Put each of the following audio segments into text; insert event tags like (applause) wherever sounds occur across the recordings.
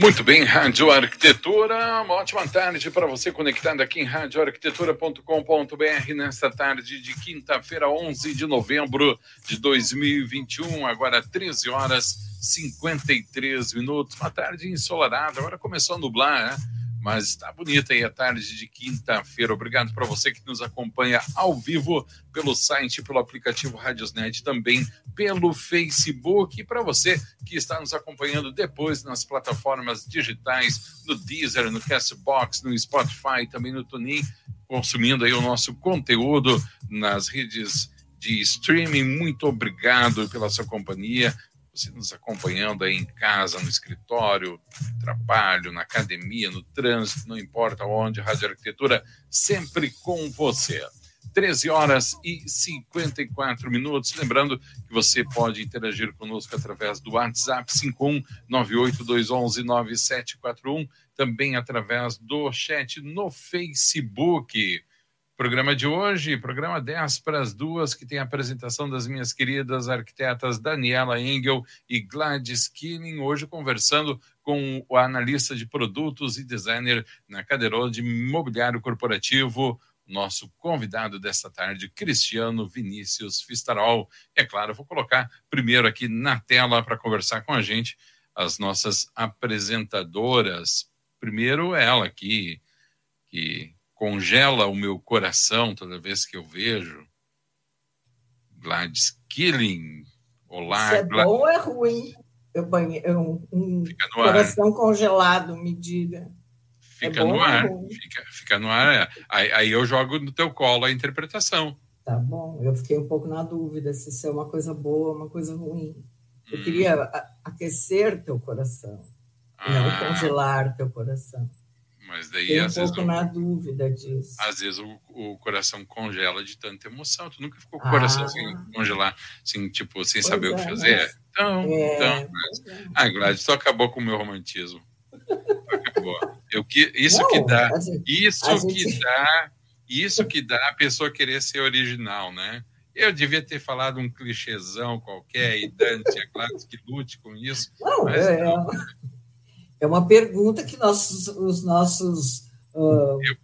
Muito bem, Rádio Arquitetura, uma ótima tarde para você conectado aqui em radioarquitetura.com.br nesta tarde de quinta-feira, 11 de novembro de 2021, agora 13 horas 53 minutos, uma tarde ensolarada, agora começou a nublar, né? Mas está bonita aí a tarde de quinta-feira. Obrigado para você que nos acompanha ao vivo pelo site, pelo aplicativo Radiosnet, também pelo Facebook. E para você que está nos acompanhando depois nas plataformas digitais, no Deezer, no Castbox, no Spotify, também no TuneIn, consumindo aí o nosso conteúdo nas redes de streaming. Muito obrigado pela sua companhia você nos acompanhando aí em casa, no escritório, no trabalho, na academia, no trânsito, não importa onde, Rádio Arquitetura sempre com você. 13 horas e 54 minutos. Lembrando que você pode interagir conosco através do WhatsApp 51982119741, também através do chat no Facebook. Programa de hoje, programa 10 para as duas, que tem a apresentação das minhas queridas arquitetas Daniela Engel e Gladys Killing, hoje conversando com o analista de produtos e designer na cadeira de imobiliário corporativo, nosso convidado desta tarde, Cristiano Vinícius Fistarol. É claro, vou colocar primeiro aqui na tela para conversar com a gente as nossas apresentadoras. Primeiro ela aqui, que congela o meu coração toda vez que eu vejo. Gladys Killing. Olá. Isso é Glad... bom ou é ruim? Eu banhe... um, um coração ar. congelado, me diga. Fica é no ar. Fica, fica, no ar. Aí, aí, eu jogo no teu colo a interpretação. Tá bom. Eu fiquei um pouco na dúvida se isso é uma coisa boa ou uma coisa ruim. Eu hum. queria aquecer teu coração, ah. não congelar teu coração. Mas daí Tem um às pouco vezes. na dúvida disso. Às vezes o, o, coração congela de tanta emoção. Tu nunca ficou com o coração ah. sem congelar, assim, tipo, sem pois saber é, o que fazer? Mas... Então, é, então. Mas... É. Ah, Gladys, tu acabou com o meu romantismo. acabou. Eu, que, isso Não, que dá. Gente, isso que gente... dá. Isso que dá a pessoa querer ser original, né? Eu devia ter falado um clichêzão qualquer e Dante, a Gladys que lute com isso. Não, mas é, não. É uma pergunta que nossos, os nossos. Uh, eu,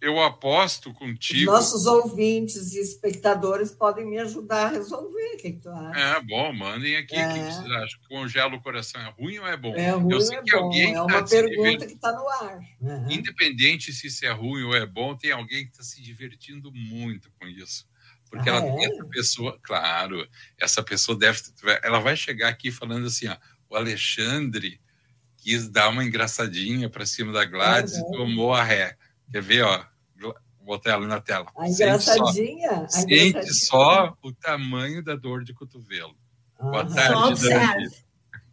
eu, aposto contigo. Nossos ouvintes e espectadores podem me ajudar a resolver. O que, que tu acha? É bom, mandem aqui. É. O que vocês acham? Congela o coração é ruim ou é bom? É ruim eu sei é que bom. alguém É uma tá pergunta que está no ar. Uhum. Independente se isso é ruim ou é bom, tem alguém que está se divertindo muito com isso. Porque ah, ela, é? essa pessoa, claro, essa pessoa deve. Ela vai chegar aqui falando assim: ó, o Alexandre quis dar uma engraçadinha para cima da Gladys uhum. e tomou a ré. Quer ver, ó? Vou botar ela na tela. A engraçadinha? Sente, só, a sente só o tamanho da dor de cotovelo. Uhum. Boa tarde, só Dani.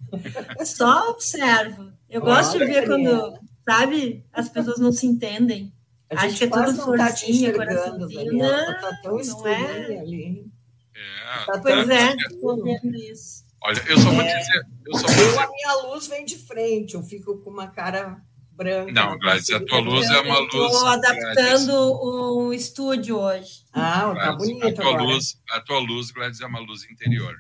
(laughs) Só observo. Eu Olha, gosto de ver quando, sabe, as pessoas não se entendem. A Acho que é tudo forcinha, tá coraçãozinho. Não, tá tão não é. ali. É, tá pois é, estou vendo isso. Olha, eu só vou é. dizer. Eu só vou dizer... A minha luz vem de frente, eu fico com uma cara branca. Não, Gladys, a tua luz é uma luz. Estou adaptando o um estúdio hoje. Ah, tá bonito. A tua, agora. luz, a tua luz, Gladys, é uma luz interior.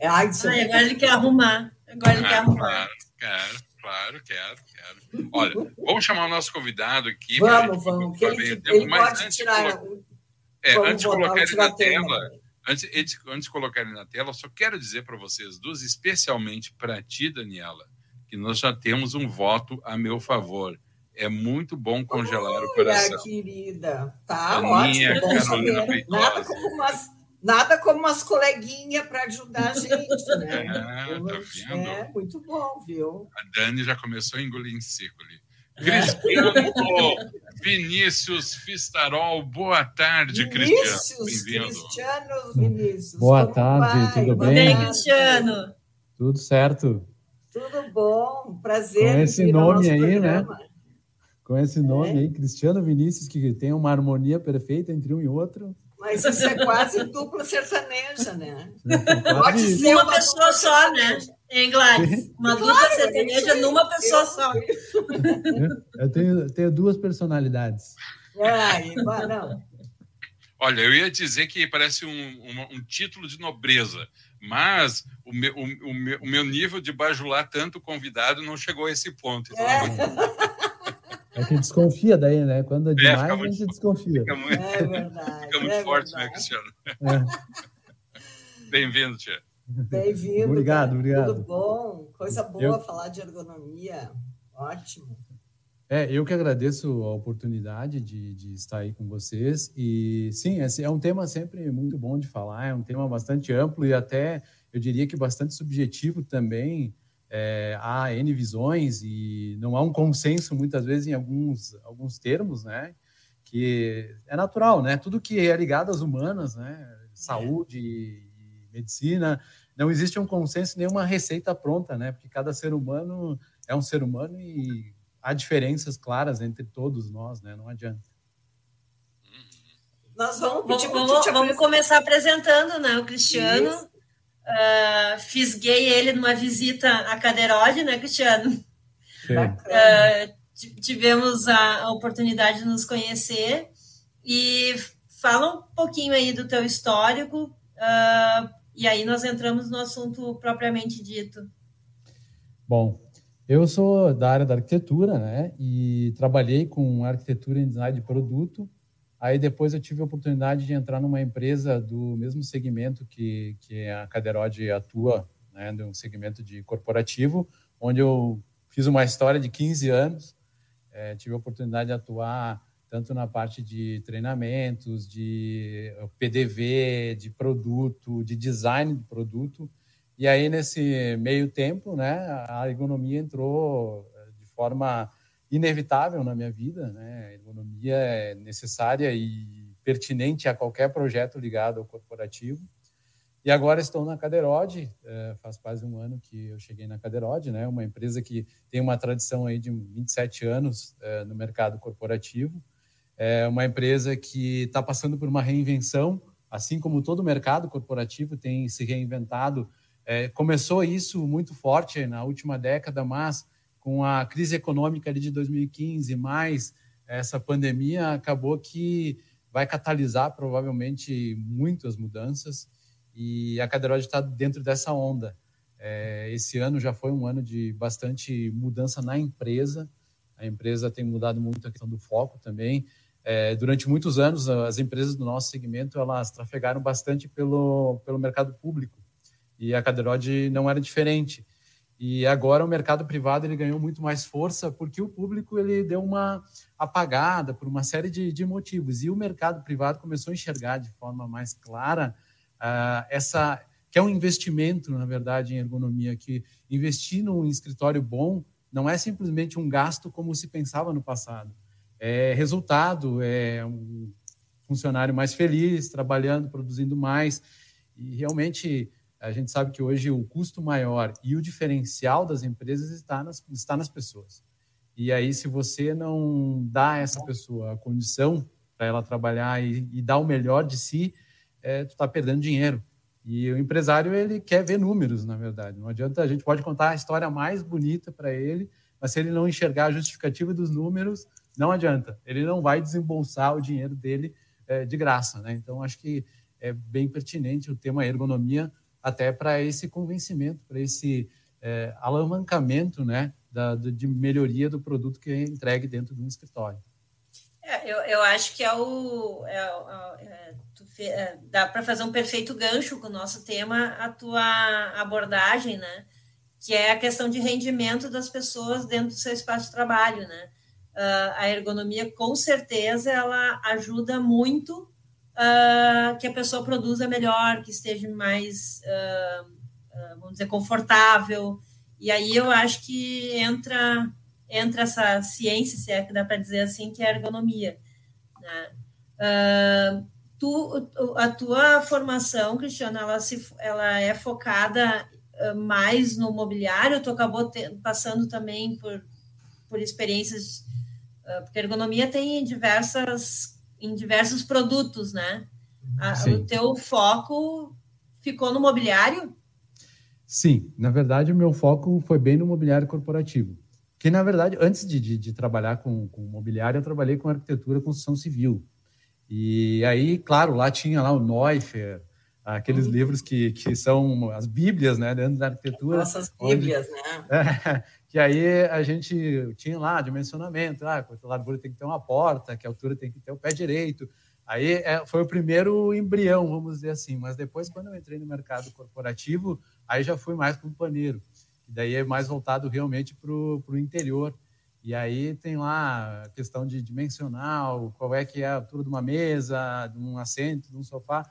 É, ai, isso ai, agora ele quer arrumar. Agora ele ah, quer arrumar. Claro, claro, quero, quero. Olha, vamos chamar o nosso convidado aqui. Vamos, vamos. Ele, ele pode tirar. De é, antes de colocar ele na tela. Antes, antes, antes de colocar ele na tela, só quero dizer para vocês duas, especialmente para ti, Daniela, que nós já temos um voto a meu favor. É muito bom congelar Olha, o coração. querida. Tá Aninha, ótimo. Carolina nada como umas, nada como umas coleguinhas para ajudar a gente, né? É, tá vendo? É, muito bom, viu? A Dani já começou a engolir em seco ali. Cristiano Vinícius Fistarol, boa tarde, Cristiano. Bem-vindo. Cristiano Vinícius. Boa tarde, vai? tudo bem? Bem, Cristiano. Tudo certo. Tudo bom, prazer. Com esse nome aí, né? Com esse nome é. aí, Cristiano Vinícius, que tem uma harmonia perfeita entre um e outro. Mas isso é quase dupla sertaneja, né? Pode ser uma, uma pessoa só, né? Em Gladys. Uma claro, dupla sertaneja numa pessoa só. (laughs) Eu tenho, tenho duas personalidades. Ai, não. Olha, eu ia dizer que parece um, um, um título de nobreza, mas o meu, o, o, meu, o meu nível de bajular tanto convidado não chegou a esse ponto. Então é. É que desconfia daí, né? Quando é, é demais, é, a gente desconfia. Fica muito, é verdade, fica muito é forte, né, verdade. né, Cristiano? É. Bem-vindo, Tia. Bem-vindo. Obrigado, cara. obrigado. Tudo bom? Coisa boa eu... falar de ergonomia. Ótimo. É, eu que agradeço a oportunidade de, de, estar aí com vocês. E sim, esse é um tema sempre muito bom de falar, é um tema bastante amplo e até eu diria que bastante subjetivo também. É, há N visões e não há um consenso muitas vezes em alguns, alguns termos, né? Que é natural, né? Tudo que é ligado às humanas, né? Saúde e medicina, não existe um consenso, nenhuma receita pronta, né? Porque cada ser humano é um ser humano e há diferenças claras entre todos nós, né? Não adianta. Nós vamos pedir vamos, vamos começar apresentando, né? O Cristiano. Uh, fisguei ele numa visita à Caderode, né, Cristiano? Uh, tivemos a, a oportunidade de nos conhecer e fala um pouquinho aí do teu histórico uh, e aí nós entramos no assunto propriamente dito. Bom, eu sou da área da arquitetura, né? E trabalhei com arquitetura e design de produto. Aí depois eu tive a oportunidade de entrar numa empresa do mesmo segmento que, que a Caderode atua, né? Um segmento de corporativo, onde eu fiz uma história de 15 anos. É, tive a oportunidade de atuar tanto na parte de treinamentos, de PDV, de produto, de design de produto. E aí, nesse meio tempo, né, a ergonomia entrou eh, de forma inevitável na minha vida. Né? A ergonomia é necessária e pertinente a qualquer projeto ligado ao corporativo. E agora estou na Caderode, eh, faz quase um ano que eu cheguei na Caderode, né? uma empresa que tem uma tradição aí de 27 anos eh, no mercado corporativo. É uma empresa que está passando por uma reinvenção, assim como todo o mercado corporativo tem se reinventado é, começou isso muito forte na última década, mas com a crise econômica ali de 2015, mais essa pandemia, acabou que vai catalisar provavelmente muitas mudanças e a Cadeirode está dentro dessa onda. É, esse ano já foi um ano de bastante mudança na empresa. A empresa tem mudado muito a questão do foco também. É, durante muitos anos, as empresas do nosso segmento elas trafegaram bastante pelo, pelo mercado público e a Caderode não era diferente. E agora o mercado privado ele ganhou muito mais força porque o público ele deu uma apagada por uma série de, de motivos. E o mercado privado começou a enxergar de forma mais clara uh, essa que é um investimento, na verdade, em ergonomia, que investir num escritório bom não é simplesmente um gasto como se pensava no passado. É resultado, é um funcionário mais feliz, trabalhando, produzindo mais. E realmente a gente sabe que hoje o custo maior e o diferencial das empresas está nas, está nas pessoas. E aí, se você não dá a essa pessoa a condição para ela trabalhar e, e, dar o melhor de si, é, tu está perdendo dinheiro. E o empresário ele quer ver números, na verdade. Não adianta a gente pode contar a história mais bonita para ele, mas se ele não enxergar a justificativa dos números, não adianta. Ele não vai desembolsar o dinheiro dele é, de graça, né? Então acho que é bem pertinente o tema ergonomia até para esse convencimento, para esse é, alavancamento né, da, de melhoria do produto que é entregue dentro de um escritório. É, eu, eu acho que é o. É, é, é dá para fazer um perfeito gancho com o nosso tema, a tua abordagem, né? Que é a questão de rendimento das pessoas dentro do seu espaço de trabalho, né? Uh, a ergonomia, com certeza, ela ajuda muito uh, que a pessoa produza melhor, que esteja mais, uh, uh, vamos dizer, confortável. E aí eu acho que entra, entra essa ciência, se é que dá para dizer assim, que é a ergonomia. Né? tu, a tua formação, Cristiano, ela, se, ela é focada mais no mobiliário, tu acabou te, passando também por, por experiências, porque ergonomia tem diversas, em diversos produtos, né? A, o teu foco ficou no mobiliário? Sim, na verdade o meu foco foi bem no mobiliário corporativo. Que na verdade, antes de, de, de trabalhar com, com mobiliário, eu trabalhei com arquitetura e construção civil. E aí, claro, lá tinha lá o Neuffer, aqueles uhum. livros que, que são as bíblias, né, dentro da arquitetura. Nossas bíblias, onde, né? É, (laughs) que aí a gente tinha lá dimensionamento, ah, a largura tem que ter uma porta, que altura tem que ter o pé direito. Aí é, foi o primeiro embrião, vamos dizer assim. Mas depois, quando eu entrei no mercado corporativo, aí já fui mais para um paneiro. E daí é mais voltado realmente para o interior. E aí tem lá a questão de dimensional, qual é que é a altura de uma mesa, de um assento, de um sofá.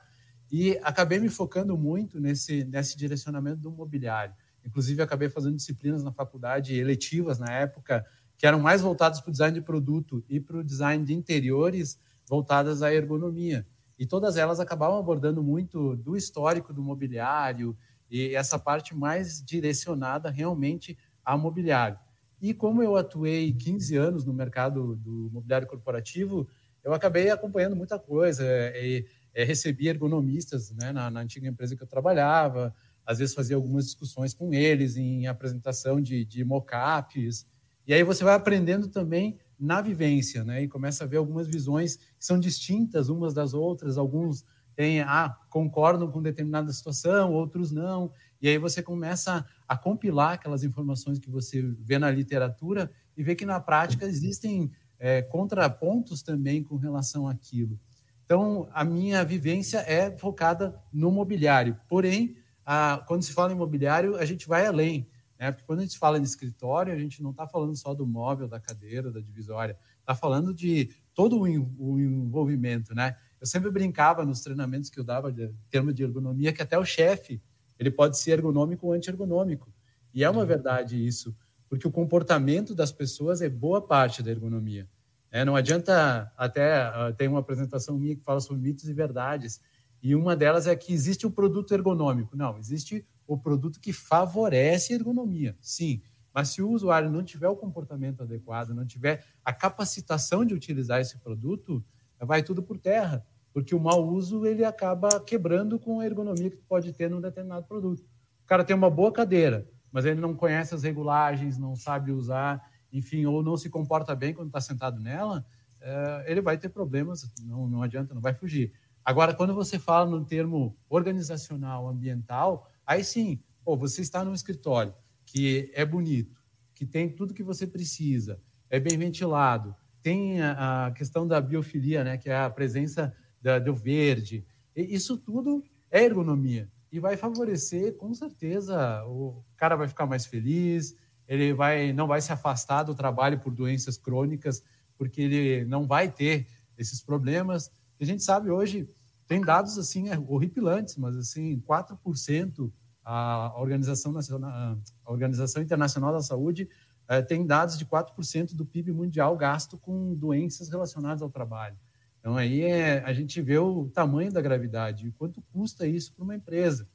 E acabei me focando muito nesse, nesse direcionamento do mobiliário. Inclusive, acabei fazendo disciplinas na faculdade eletivas na época, que eram mais voltadas para o design de produto e para o design de interiores, voltadas à ergonomia. E todas elas acabavam abordando muito do histórico do mobiliário e essa parte mais direcionada realmente ao mobiliário. E como eu atuei 15 anos no mercado do mobiliário corporativo, eu acabei acompanhando muita coisa. E, e recebi ergonomistas né, na, na, antiga empresa que eu trabalhava, às vezes fazia algumas discussões com eles em apresentação de, de mockups. E aí você vai aprendendo também na vivência, né? E começa a ver algumas visões que são distintas umas das outras. Alguns têm, ah, concordam com determinada situação, outros não. E aí você começa a compilar aquelas informações que você vê na literatura e vê que na prática existem é, contrapontos também com relação àquilo. Então, a minha vivência é focada no mobiliário. Porém, a, quando se fala em mobiliário, a gente vai além. Né? Porque quando a gente fala de escritório, a gente não está falando só do móvel, da cadeira, da divisória, está falando de todo o, envolvimento. Né? Eu sempre brincava nos treinamentos que eu dava de termo de ergonomia que até o chefe ele pode ser ergonômico ou anti-ergonômico. E é uma verdade isso, porque o comportamento das pessoas é boa parte da ergonomia. É, não adianta até uh, tem uma apresentação minha que fala sobre mitos e verdades e uma delas é que existe o produto ergonômico. Não, existe o produto que favorece a ergonomia, sim. Mas se o usuário não tiver o comportamento adequado, não tiver a capacitação de utilizar esse produto, vai tudo por terra, porque o mau uso ele acaba quebrando com a ergonomia que pode ter num determinado produto. O cara tem uma boa cadeira, mas ele não conhece as regulagens, não sabe usar, enfim, ou não se comporta bem quando está sentado nela, é, ele vai ter problemas, não, não adianta, não vai fugir. Agora, quando você fala no termo organizacional, ambiental, aí sim, pô, você está num escritório que é bonito, que tem tudo que você precisa, é bem ventilado, tem a, a questão da biofilia, né, que é a presença da, do verde. E isso tudo é ergonomia e vai favorecer, com certeza, o cara vai ficar mais feliz, ele vai não vai se afastar do trabalho por doenças crônicas, porque ele não vai ter esses problemas a gente sabe hoje, tem dados assim é, horripilantes, mas assim, 4% a Organização, Nacional, a Organização Internacional da Saúde é, tem dados de 4% do PIB mundial gasto com doenças relacionadas ao trabalho. Então, aí é, a gente vê o tamanho da gravidade e quanto custa isso para uma empresa.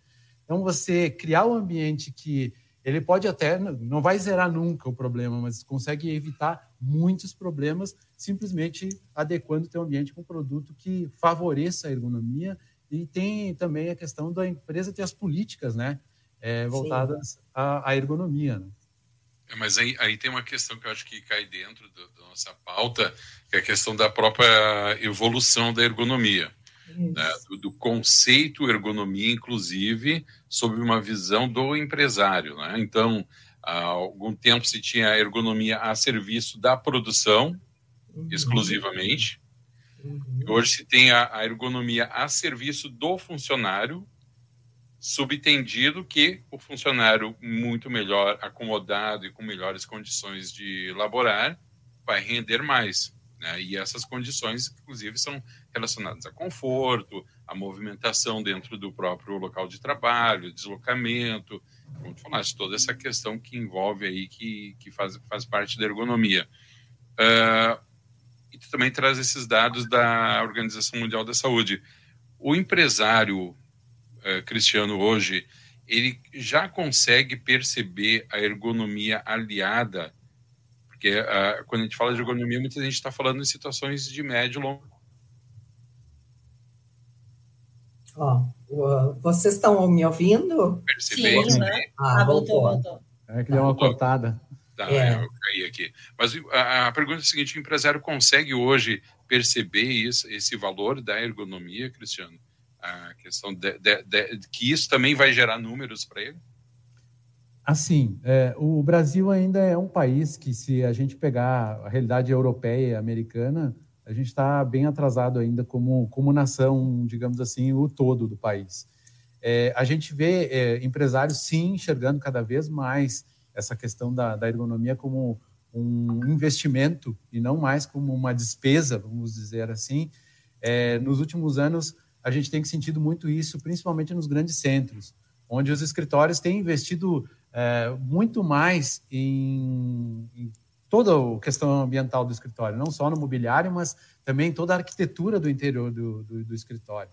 Então, você criar um ambiente que ele pode até, não vai zerar nunca o problema, mas consegue evitar muitos problemas simplesmente adequando o teu ambiente com um produto que favoreça a ergonomia e tem também a questão da empresa ter as políticas, né, é, voltadas à, à, ergonomia. Né? É, mas aí, aí tem uma questão que eu acho que cai dentro do, da nossa pauta, que é a questão da própria evolução da ergonomia né, do, do, conceito ergonomia, inclusive, sob uma visão do empresário. Né? Então, há algum tempo se tinha a ergonomia a serviço da produção, uhum. exclusivamente. Uhum. Hoje se tem a, ergonomia a serviço do funcionário, subtendido que o funcionário muito melhor acomodado e com melhores condições de laborar vai render mais. Né? E essas condições, inclusive, são relacionadas a conforto, a movimentação dentro do próprio local de trabalho, deslocamento, como tu falaste, toda essa questão que envolve aí, que, que faz, faz parte da ergonomia. Uh, e tu também traz esses dados da Organização Mundial da Saúde. O empresário uh, cristiano hoje, ele já consegue perceber a ergonomia aliada, porque uh, quando a gente fala de ergonomia, muita gente está falando em situações de médio e longo. Ó, vocês estão me ouvindo? Percebendo. Sim, né? Ah, ah voltou, voltou. É que deu uma cortada. Tá, é. eu caí aqui. Mas a, a, pergunta é a seguinte: o empresário consegue hoje perceber isso, esse valor da ergonomia, Cristiano? A questão de, de, de que isso também vai gerar números para ele? Assim, é, o Brasil ainda é um país que, se a gente pegar a realidade europeia e americana, a gente está bem atrasado ainda como, como nação, digamos assim, o todo do país. É, a gente vê é, empresários, sim, enxergando cada vez mais essa questão da, da ergonomia como um investimento e não mais como uma despesa, vamos dizer assim. É, nos últimos anos, a gente tem sentido muito isso, principalmente nos grandes centros, onde os escritórios têm investido é, muito mais em, em toda a questão ambiental do escritório, não só no mobiliário, mas também toda a arquitetura do interior do, do, do escritório.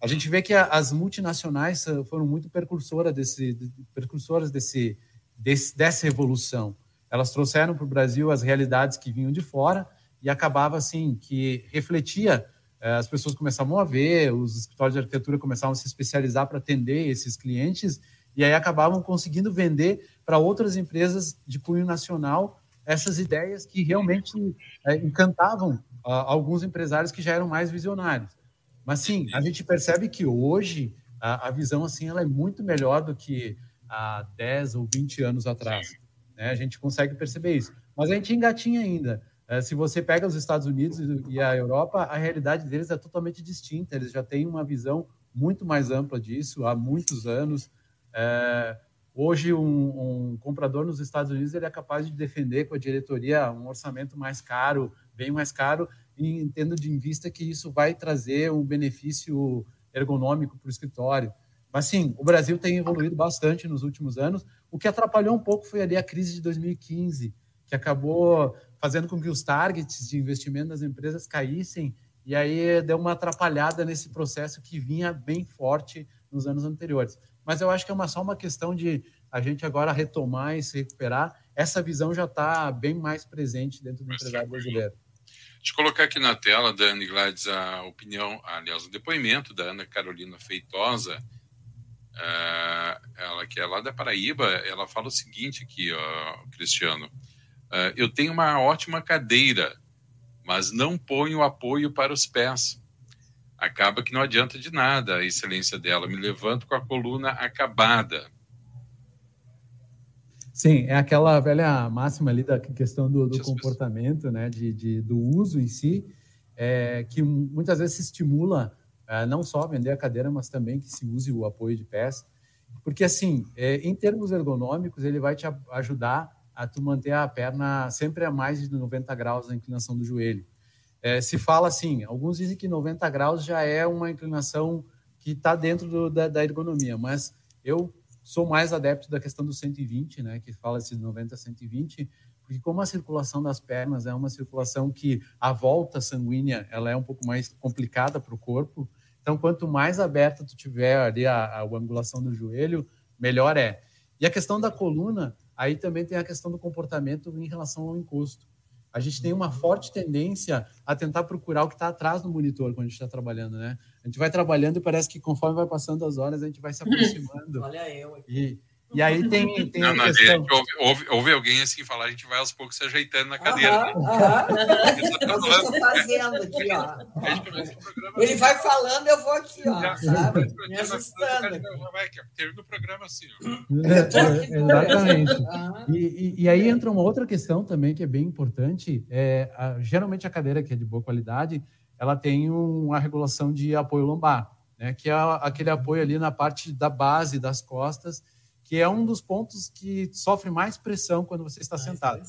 A gente vê que a, as multinacionais foram muito precursoras desse, precursoras desse, desse, dessa evolução. Elas trouxeram para o Brasil as realidades que vinham de fora e acabava assim que refletia eh, as pessoas começavam a ver, os escritórios de arquitetura começavam a se especializar para atender esses clientes e aí acabavam conseguindo vender para outras empresas de cunho nacional essas ideias que realmente é, encantavam alguns empresários que já eram mais visionários. Mas sim, a gente percebe que hoje a, a, visão assim ela é muito melhor do que há 10 ou 20 anos atrás. Né? A gente consegue perceber isso. Mas a gente engatinha ainda. É, se você pega os Estados Unidos e a Europa, a realidade deles é totalmente distinta. Eles já têm uma visão muito mais ampla disso há muitos anos. É, Hoje, um, um, comprador nos Estados Unidos ele é capaz de defender com a diretoria um orçamento mais caro, bem mais caro, e tendo de vista que isso vai trazer um benefício ergonômico para o escritório. Mas sim, o Brasil tem evoluído bastante nos últimos anos. O que atrapalhou um pouco foi ali a crise de 2015, que acabou fazendo com que os targets de investimento das empresas caíssem, e aí deu uma atrapalhada nesse processo que vinha bem forte nos anos anteriores. Mas eu acho que é uma, só uma questão de a gente agora retomar e se recuperar. Essa visão já está bem mais presente dentro do empresário brasileiro. Deixa eu colocar aqui na tela, Dani Gladys, a opinião, aliás, o depoimento da Ana Carolina Feitosa, uh, ela que é lá da Paraíba, ela fala o seguinte aqui, ó, Cristiano, uh, eu tenho uma ótima cadeira, mas não ponho apoio para os pés acaba que não adianta de nada a excelência dela. Me levanto com a coluna acabada. Sim, é aquela velha máxima ali da questão do, do comportamento, né, de, de, do uso em si, é, que muitas vezes se estimula é, não só vender a cadeira, mas também que se use o apoio de pés, porque assim, é, em termos ergonômicos, ele vai te ajudar a tu manter a perna sempre a mais de 90 graus na inclinação do joelho. É, se fala assim, alguns dizem que 90 graus já é uma inclinação que está dentro do, da, da, ergonomia, mas eu sou mais adepto da questão do 120, né, que fala de 90 a 120, porque como a circulação das pernas é uma circulação que a volta sanguínea ela é um pouco mais complicada para o corpo, então quanto mais aberta tu tiver ali a, a, a angulação do joelho, melhor é. E a questão da coluna, aí também tem a questão do comportamento em relação ao encosto. A gente tem uma forte tendência a tentar procurar o que está atrás do monitor quando a gente está trabalhando, né? A gente vai trabalhando e parece que conforme vai passando as horas, a gente vai se (laughs) aproximando. Olha eu aqui. E, aí tem, tem não, a questão... Ouve, ouve, ouve, alguém assim falar, a gente vai aos poucos se ajeitando na cadeira. Aham, né? aham. (laughs) eu estou fazendo aqui, ó. Ele vai falando, eu vou aqui, ó, sabe? Me ajustando. Termina o programa assim, é, é, Exatamente. E, e, e, aí entra uma outra questão também que é bem importante. É, a, geralmente a cadeira que é de boa qualidade, ela tem uma regulação de apoio lombar, né? que é aquele apoio ali na parte da base das costas, que é um dos pontos que sofre mais pressão quando você está mais sentado.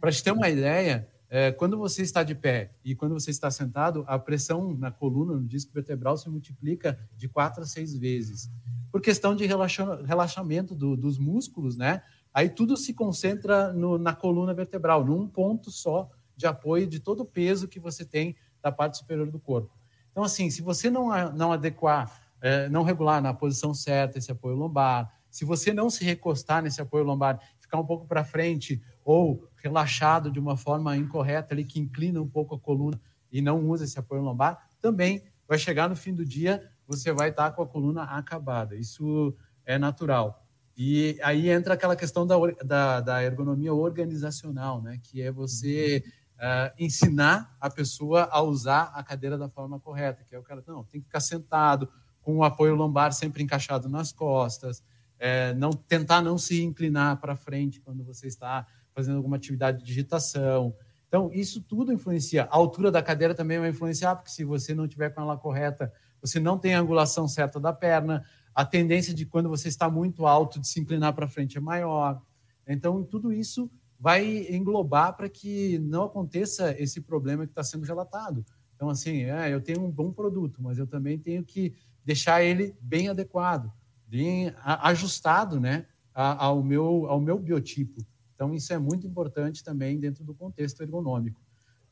Para te ter uma ideia, é, quando você está de pé e quando você está sentado, a pressão na coluna, no disco vertebral, se multiplica de quatro a seis vezes. Por questão de relaxamento do, dos músculos, né? Aí tudo se concentra no, na coluna vertebral, num ponto só de apoio de todo o peso que você tem da parte superior do corpo. Então, assim, se você não, não adequar, é, não regular na posição certa esse apoio lombar, Se você não se recostar nesse apoio lombar, ficar um pouco para frente ou relaxado de uma forma incorreta ali que inclina um pouco a coluna e não usa esse apoio lombar, também vai chegar no fim do dia, você vai estar com a coluna acabada. Isso é natural. E aí entra aquela questão da, da, da ergonomia organizacional, né? que é você uh, ensinar a pessoa a usar a cadeira da forma correta, que é o cara, não, tem que ficar sentado, com o apoio lombar sempre encaixado nas costas, é, não tentar não se inclinar para frente quando você está fazendo alguma atividade de digitação. Então, isso tudo influencia. A altura da cadeira também vai influenciar, porque se você não tiver com ela correta, você não tem a angulação certa da perna, a tendência de quando você está muito alto de se inclinar para frente é maior. Então, tudo isso vai englobar para que não aconteça esse problema que está sendo relatado. Então, assim, é, eu tenho um bom produto, mas eu também tenho que deixar ele bem adequado, bem ajustado né, ao, meu, ao meu biotipo. Então, isso é muito importante também dentro do contexto ergonômico.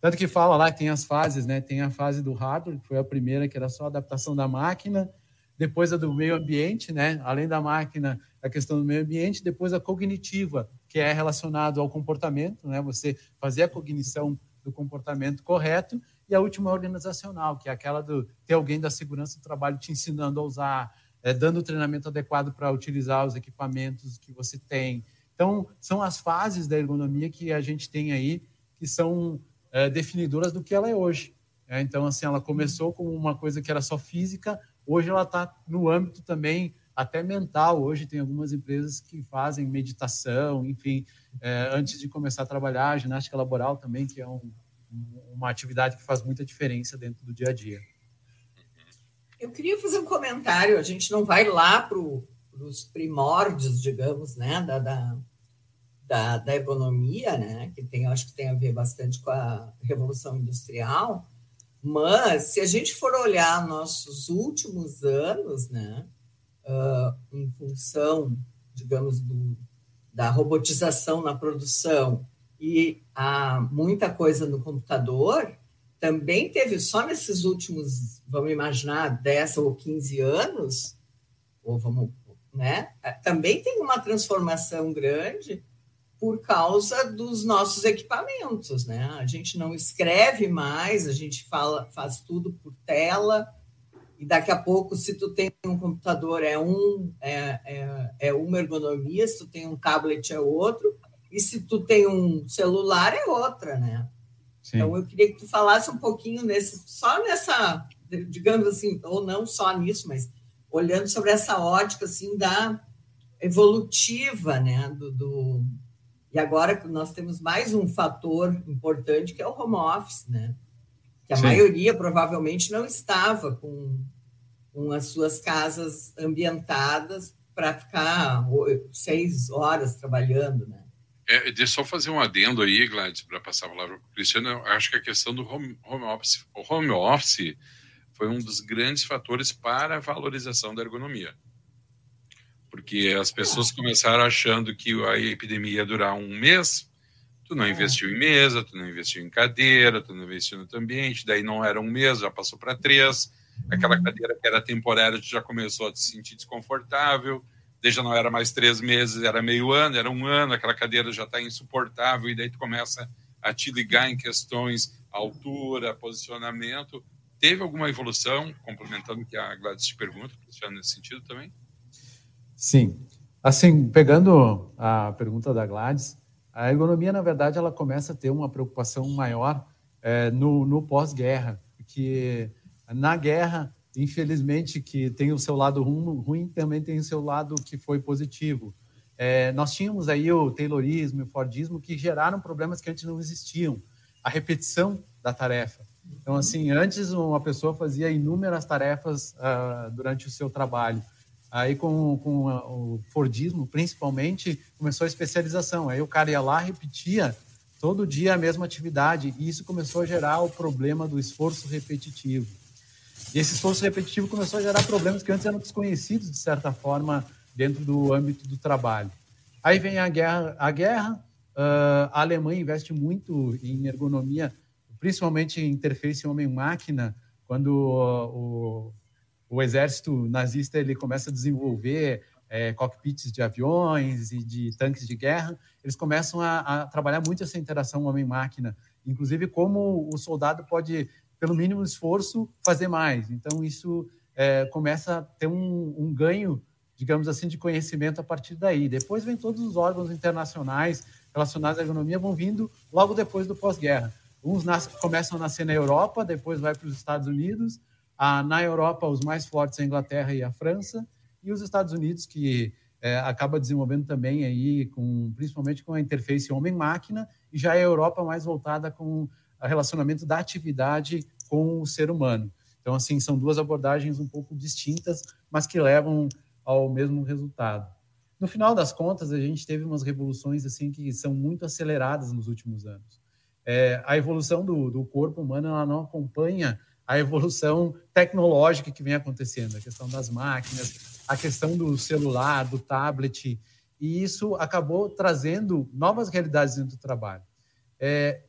Tanto que fala lá que tem as fases, né? Tem a fase do hardware, que foi a primeira, que era só adaptação da máquina, depois a do meio ambiente, né? Além da máquina, a questão do meio ambiente, depois a cognitiva, que é relacionado ao comportamento, né? Você fazer a cognição do comportamento correto e a última organizacional, que é aquela do ter alguém da segurança do trabalho te ensinando a usar, é, dando o treinamento adequado para utilizar os equipamentos que você tem. Então, são as fases da ergonomia que a gente tem aí que são é, definidoras do que ela é hoje. É, então, assim, ela começou como uma coisa que era só física, Hoje ela está no âmbito também até mental. Hoje tem algumas empresas que fazem meditação, enfim, é, antes de começar a trabalhar, ginástica laboral também, que é um, uma atividade que faz muita diferença dentro do dia a dia. Eu queria fazer um comentário. A gente não vai lá para os primórdios, digamos, né, da, da, da, da ergonomia, né, que tem, acho que tem a ver bastante com a revolução industrial mas, se a gente for olhar nossos últimos anos, né, uh, em função, digamos, do, da robotização na produção e há muita coisa no computador, também teve só nesses últimos, vamos imaginar, 10 ou 15 anos, ou vamos, né? Também tem uma transformação grande por causa dos nossos equipamentos, né? A gente não escreve mais, a gente fala, faz tudo por tela, e daqui a pouco, se tu tem um computador, é um é, é, é uma ergonomia, se tu tem um tablet, é outro, e se tu tem um celular, é outra, né? Sim. Então, eu queria que tu falasse um pouquinho nesse, só nessa, digamos assim, ou não só nisso, mas olhando sobre essa ótica, assim, da evolutiva, né, do, do e agora nós temos mais um fator importante que é o home office, né? Que a Sim. maioria provavelmente não estava com, com as suas casas ambientadas para ficar seis horas trabalhando, né? É, deixa eu só fazer um adendo aí, Gladys, para passar a palavra para o Cristiano. Eu acho que a questão do home, home office, o home office foi um dos grandes fatores para a valorização da ergonomia porque as pessoas começaram achando que a epidemia ia durar um mês, tu não é. investiu em mesa, tu não investiu em cadeira, tu não investiu no ambiente, daí não era um mês, já passou para três, aquela uhum. cadeira que era temporária, tu já começou a te sentir desconfortável, já não era mais três meses, era meio ano, era um ano, aquela cadeira já está insuportável, e daí tu começa a te ligar em questões altura, posicionamento. Teve alguma evolução, complementando o que a Gladys te pergunta, Cristiano, nesse sentido também? Sim. Assim, pegando a pergunta da Gladys, a ergonomia, na verdade, ela começa a ter uma preocupação maior é, no, no pós-guerra, porque na guerra, infelizmente, que tem o seu lado ruim, também tem o seu lado que foi positivo. É, nós tínhamos aí o Taylorismo e o Fordismo que geraram problemas que antes não existiam. A repetição da tarefa. Então, assim, antes uma pessoa fazia inúmeras tarefas uh, durante o seu trabalho. Aí com, com o Fordismo, principalmente, começou a especialização. Aí o cara ia lá, repetia todo dia a mesma atividade, e isso começou a gerar o problema do esforço repetitivo. E esse esforço repetitivo começou a gerar problemas que antes eram desconhecidos, de certa forma, dentro do âmbito do trabalho. Aí vem a guerra. A, guerra, uh, a Alemanha investe muito em ergonomia, principalmente em interface homem-máquina, quando uh, o o exército nazista ele começa a desenvolver é, cockpits de aviões e de tanques de guerra, eles começam a, a trabalhar muito essa interação homem-máquina, inclusive como o soldado pode, pelo mínimo esforço, fazer mais. Então, isso é, começa a ter um, um ganho, digamos assim, de conhecimento a partir daí. Depois vem todos os órgãos internacionais relacionados à economia, vão vindo logo depois do pós-guerra. Uns começam a nascer na Europa, depois vai para os Estados Unidos. Na Europa, os mais fortes é a Inglaterra e a França, e os Estados Unidos, que é, acaba desenvolvendo também aí, com, principalmente com a interface homem-máquina, e já é a Europa mais voltada com relacionamento da atividade com o ser humano. Então, assim, são duas abordagens um pouco distintas, mas que levam ao mesmo resultado. No final das contas, a gente teve umas revoluções assim que são muito aceleradas nos últimos anos. É, a evolução do, do, corpo humano ela não acompanha a evolução tecnológica que vem acontecendo, a questão das máquinas, a questão do celular, do tablet, e isso acabou trazendo novas realidades dentro do trabalho. É,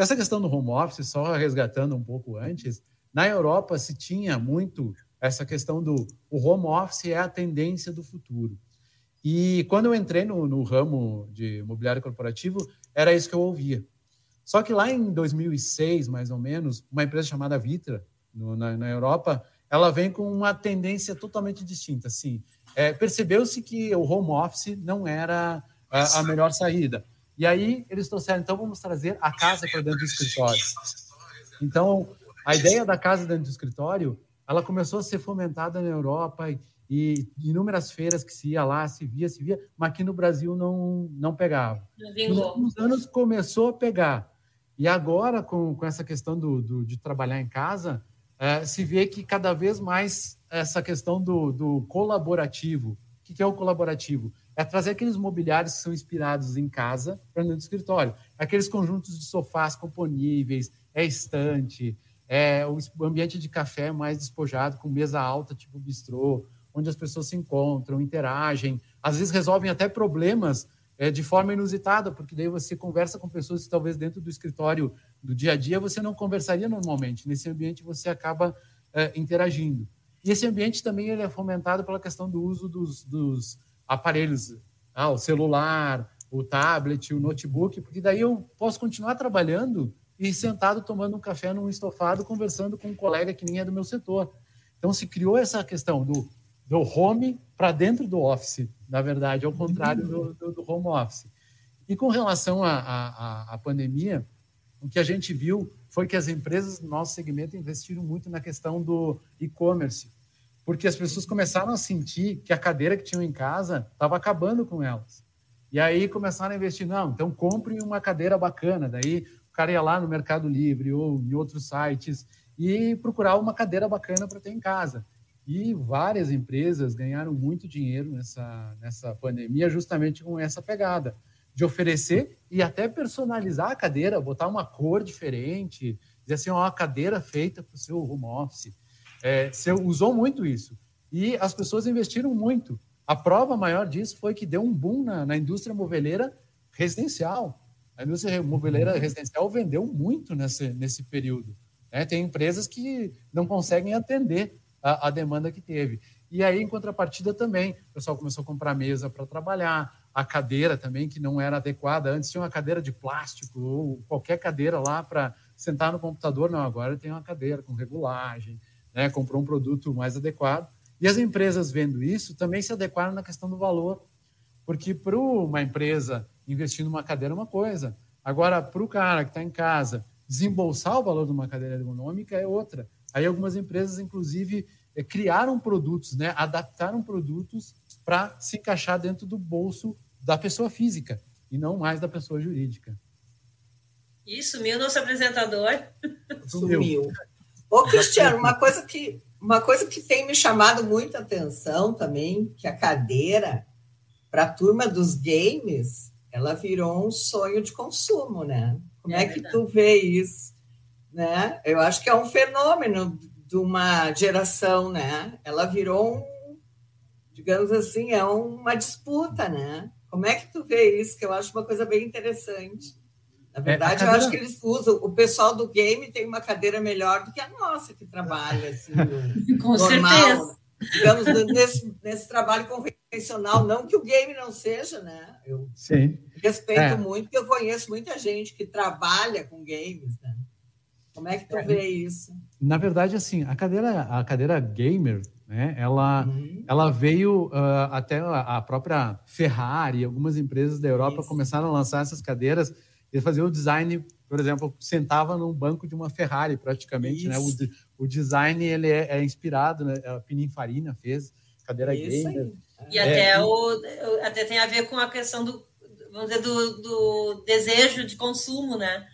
essa questão do home office, só resgatando um pouco antes, na Europa se tinha muito essa questão do o home office é a tendência do futuro. E quando eu entrei no, no ramo de imobiliário corporativo, era isso que eu ouvia. Só que lá em 2006, mais ou menos, uma empresa chamada Vitra, no, na, na, Europa, ela vem com uma tendência totalmente distinta. Assim, é, Percebeu-se que o home office não era a, a, melhor saída. E aí eles trouxeram, então vamos trazer a casa para dentro do escritório. Então, a ideia da casa dentro do escritório, ela começou a ser fomentada na Europa e, e inúmeras feiras que se ia lá, se via, se via, mas aqui no Brasil não, não pegava. Nos últimos anos começou a pegar. E agora, com, com essa questão do, do de trabalhar em casa, é, se vê que cada vez mais essa questão do, do colaborativo. O que, é o colaborativo? É trazer aqueles mobiliários que são inspirados em casa para dentro do escritório. Aqueles conjuntos de sofás componíveis, é estante, é o ambiente de café mais despojado, com mesa alta, tipo bistrô, onde as pessoas se encontram, interagem, às vezes resolvem até problemas é, de forma inusitada, porque daí você conversa com pessoas que talvez dentro do escritório do dia a dia você não conversaria normalmente. Nesse ambiente você acaba é, interagindo. E esse ambiente também ele é fomentado pela questão do uso dos, dos aparelhos, ah, o celular, o tablet, o notebook, porque daí eu posso continuar trabalhando e sentado tomando um café num estofado, conversando com um colega que nem é do meu setor. Então se criou essa questão do, do home para dentro do office, na verdade, ao contrário do, do, do home office. E com relação à pandemia, o que a gente viu foi que as empresas do nosso segmento investiram muito na questão do e-commerce, porque as pessoas começaram a sentir que a cadeira que tinham em casa estava acabando com elas. E aí começaram a investir, não, então compre uma cadeira bacana. Daí o cara ia lá no Mercado Livre ou em outros sites e procurar uma cadeira bacana para ter em casa. E várias empresas ganharam muito dinheiro nessa, nessa pandemia, justamente com essa pegada de oferecer e até personalizar a cadeira, botar uma cor diferente, dizer assim, ó, uma cadeira feita para o seu home office. É, você usou muito isso. E as pessoas investiram muito. A prova maior disso foi que deu um boom na, na indústria moveleira residencial. A indústria moveleira residencial vendeu muito nesse, nesse período. Né? Tem empresas que não conseguem atender a, a demanda que teve. E aí, em contrapartida, também, o pessoal começou a comprar mesa para trabalhar, a cadeira também, que não era adequada. Antes tinha uma cadeira de plástico ou qualquer cadeira lá para sentar no computador. Não, agora tem uma cadeira com regulagem, né? comprou um produto mais adequado. E as empresas vendo isso também se adequaram na questão do valor, porque para uma empresa investir numa cadeira é uma coisa, agora para o cara que está em casa desembolsar o valor de uma cadeira ergonômica é outra. Aí algumas empresas, inclusive, eh, criaram produtos, né? adaptaram produtos para se encaixar dentro do bolso da pessoa física e não mais da pessoa jurídica. E sumiu nosso apresentador. (laughs) Sumiu. Ô, Cristiano, uma coisa que uma coisa que tem me chamado muita atenção também, que a cadeira para a turma dos games, ela virou um sonho de consumo, né? Como é, é que tu vê isso? né? Eu acho que é um fenômeno de uma geração, né? Ela virou um, digamos assim, é uma disputa, né? Como é que tu vê isso? Que eu acho uma coisa bem interessante. Na é, verdade, é, cadeira... eu acho que eles usam. O pessoal do game tem uma cadeira melhor do que a nossa que trabalha assim, (laughs) Com normal. certeza. digamos, nesse, nesse trabalho convencional, não que o game não seja, né? Eu Sim. respeito é. muito, porque eu conheço muita gente que trabalha com games, né? Como é que tu é. vê isso? Na verdade, assim, a cadeira, a cadeira gamer, né? Ela, uhum. ela veio uh, até a própria Ferrari, algumas empresas da Europa isso. começaram a lançar essas cadeiras e fazer o design, por exemplo, sentava num banco de uma Ferrari praticamente, né? O, o design ele é, é, inspirado, né? A Pininfarina fez cadeira isso gamer. Aí. E até é, o até tem a ver com a questão do vamos dizer do, do desejo de consumo, né?